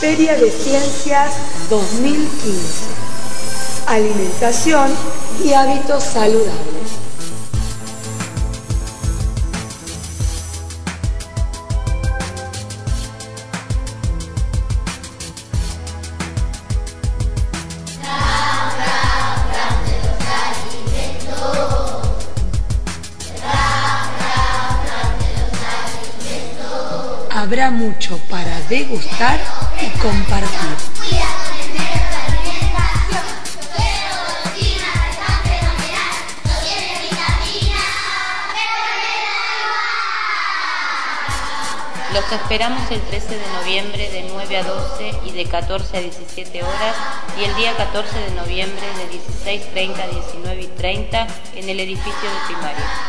Feria de Ciencias 2015. Alimentación y hábitos saludables. Habrá mucho para degustar y compartir. Los esperamos el 13 de noviembre de 9 a 12 y de 14 a 17 horas y el día 14 de noviembre de 16.30 a 19 y 30 en el edificio de primaria.